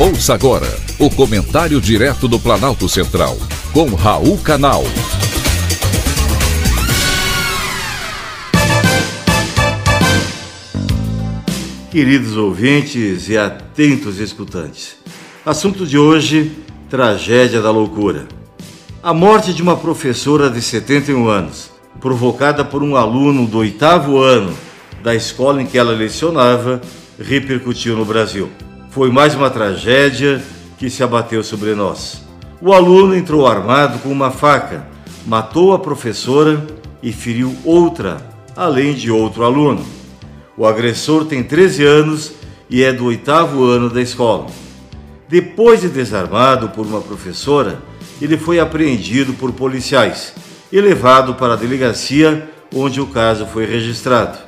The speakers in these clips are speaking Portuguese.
Ouça agora o comentário direto do Planalto Central, com Raul Canal. Queridos ouvintes e atentos escutantes, assunto de hoje: tragédia da loucura. A morte de uma professora de 71 anos, provocada por um aluno do oitavo ano da escola em que ela lecionava, repercutiu no Brasil foi mais uma tragédia que se abateu sobre nós. O aluno entrou armado com uma faca, matou a professora e feriu outra, além de outro aluno. O agressor tem 13 anos e é do oitavo ano da escola. Depois de desarmado por uma professora, ele foi apreendido por policiais e levado para a delegacia onde o caso foi registrado.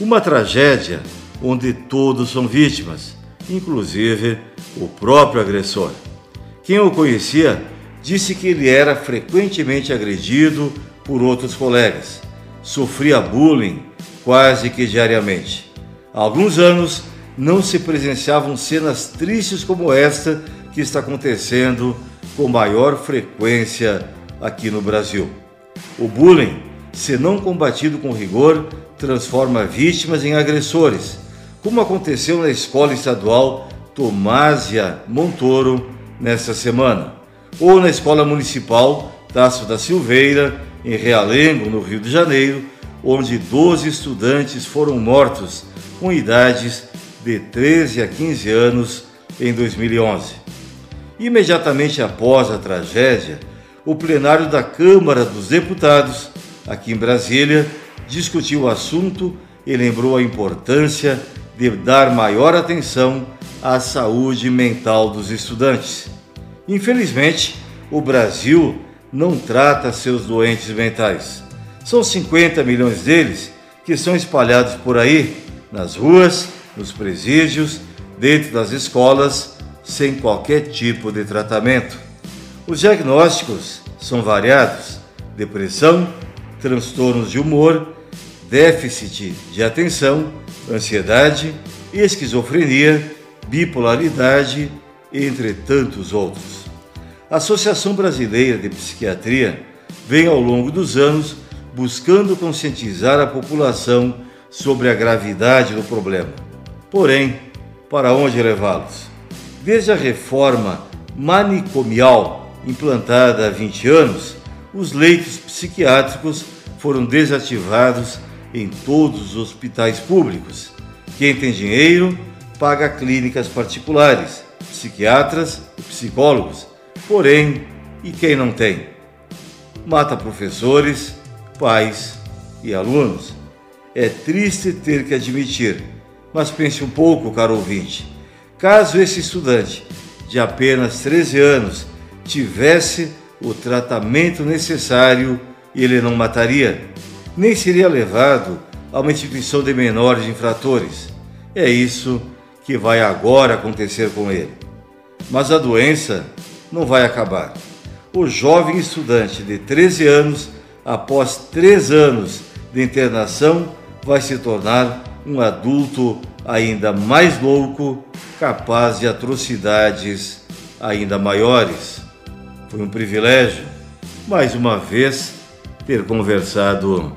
Uma tragédia onde todos são vítimas inclusive o próprio agressor. Quem o conhecia disse que ele era frequentemente agredido por outros colegas, sofria bullying quase que diariamente. Há alguns anos não se presenciavam cenas tristes como esta que está acontecendo com maior frequência aqui no Brasil. O bullying, se não combatido com rigor, transforma vítimas em agressores como aconteceu na Escola Estadual Tomásia Montoro nesta semana, ou na Escola Municipal Tasso da Silveira, em Realengo, no Rio de Janeiro, onde 12 estudantes foram mortos com idades de 13 a 15 anos em 2011. Imediatamente após a tragédia, o plenário da Câmara dos Deputados, aqui em Brasília, discutiu o assunto e lembrou a importância de dar maior atenção à saúde mental dos estudantes. Infelizmente, o Brasil não trata seus doentes mentais. São 50 milhões deles que são espalhados por aí, nas ruas, nos presídios, dentro das escolas, sem qualquer tipo de tratamento. Os diagnósticos são variados: depressão, transtornos de humor, déficit de atenção, ansiedade, esquizofrenia, bipolaridade, entre tantos outros. A Associação Brasileira de Psiquiatria vem ao longo dos anos buscando conscientizar a população sobre a gravidade do problema. Porém, para onde levá-los? Desde a reforma manicomial implantada há 20 anos, os leitos psiquiátricos foram desativados em todos os hospitais públicos. Quem tem dinheiro paga clínicas particulares, psiquiatras e psicólogos. Porém, e quem não tem? Mata professores, pais e alunos. É triste ter que admitir, mas pense um pouco, caro ouvinte. Caso esse estudante de apenas 13 anos tivesse o tratamento necessário, ele não mataria nem seria levado a uma instituição de menores infratores. É isso que vai agora acontecer com ele. Mas a doença não vai acabar. O jovem estudante de 13 anos, após três anos de internação, vai se tornar um adulto ainda mais louco, capaz de atrocidades ainda maiores. Foi um privilégio, mais uma vez, ter conversado